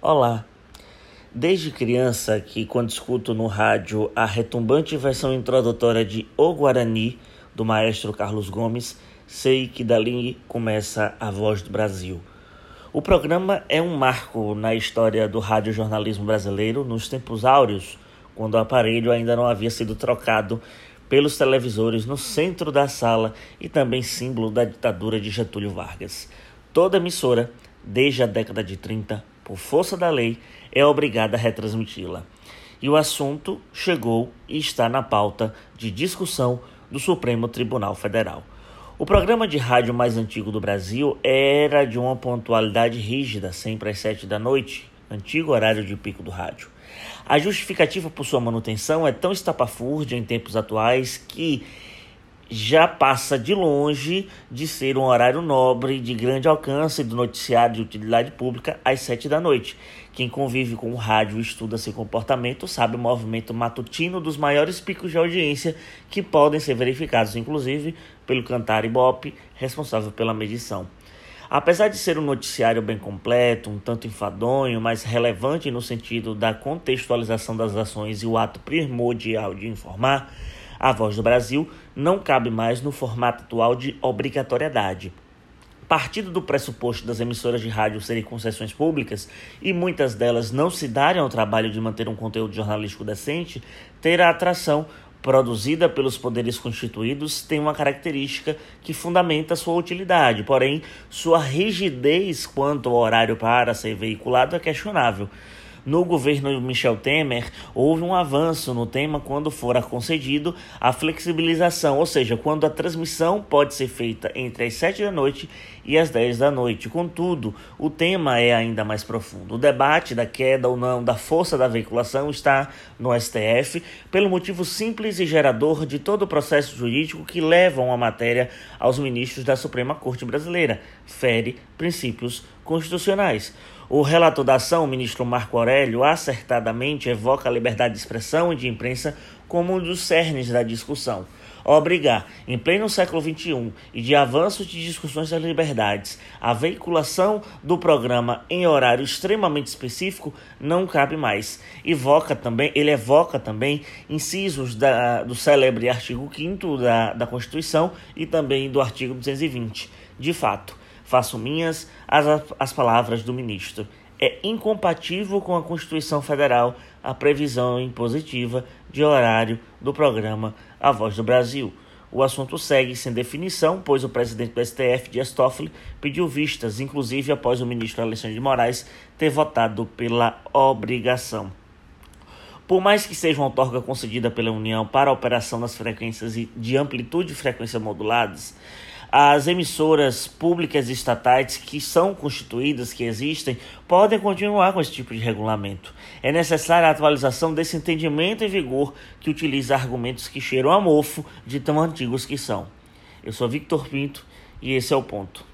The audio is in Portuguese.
Olá! Desde criança que quando escuto no rádio a retumbante versão introdutória de O Guarani, do maestro Carlos Gomes, sei que dali começa a voz do Brasil. O programa é um marco na história do radiojornalismo brasileiro nos tempos áureos, quando o aparelho ainda não havia sido trocado pelos televisores no centro da sala e também símbolo da ditadura de Getúlio Vargas. Toda emissora, desde a década de 30, por força da lei, é obrigada a retransmiti-la. E o assunto chegou e está na pauta de discussão do Supremo Tribunal Federal. O programa de rádio mais antigo do Brasil era de uma pontualidade rígida, sempre às sete da noite, antigo horário de pico do rádio. A justificativa por sua manutenção é tão estapafúrdia em tempos atuais que já passa de longe de ser um horário nobre de grande alcance do noticiário de utilidade pública às sete da noite. Quem convive com o rádio e estuda seu comportamento sabe o movimento matutino dos maiores picos de audiência que podem ser verificados, inclusive, pelo Cantar Ibope, responsável pela medição. Apesar de ser um noticiário bem completo, um tanto enfadonho, mas relevante no sentido da contextualização das ações e o ato primordial de informar, a Voz do Brasil não cabe mais no formato atual de obrigatoriedade. Partindo do pressuposto das emissoras de rádio serem concessões públicas e muitas delas não se darem ao trabalho de manter um conteúdo jornalístico decente, ter a atração produzida pelos poderes constituídos tem uma característica que fundamenta sua utilidade, porém, sua rigidez quanto ao horário para ser veiculado é questionável. No governo Michel Temer, houve um avanço no tema quando fora concedido a flexibilização, ou seja, quando a transmissão pode ser feita entre as 7 da noite e as 10 da noite. Contudo, o tema é ainda mais profundo. O debate da queda ou não da força da veiculação está no STF pelo motivo simples e gerador de todo o processo jurídico que leva uma matéria aos ministros da Suprema Corte Brasileira. Fere princípios constitucionais. O relator da ação, o ministro Marco Aurélio, acertadamente evoca a liberdade de expressão e de imprensa como um dos cernes da discussão. Obrigar, em pleno século XXI e de avanço de discussões das liberdades, a veiculação do programa em horário extremamente específico não cabe mais. Evoca também, ele evoca também incisos da, do célebre artigo 5 da, da Constituição e também do artigo 220. De fato, Faço minhas as, as palavras do ministro. É incompatível com a Constituição Federal a previsão impositiva de horário do programa A Voz do Brasil. O assunto segue sem definição, pois o presidente do STF, Dias Toffoli, pediu vistas, inclusive após o ministro Alexandre de Moraes ter votado pela obrigação. Por mais que seja uma outorga concedida pela União para a operação das frequências de amplitude e frequência moduladas, as emissoras públicas e estatais que são constituídas, que existem, podem continuar com esse tipo de regulamento. É necessária a atualização desse entendimento em vigor que utiliza argumentos que cheiram a mofo de tão antigos que são. Eu sou Victor Pinto e esse é o ponto.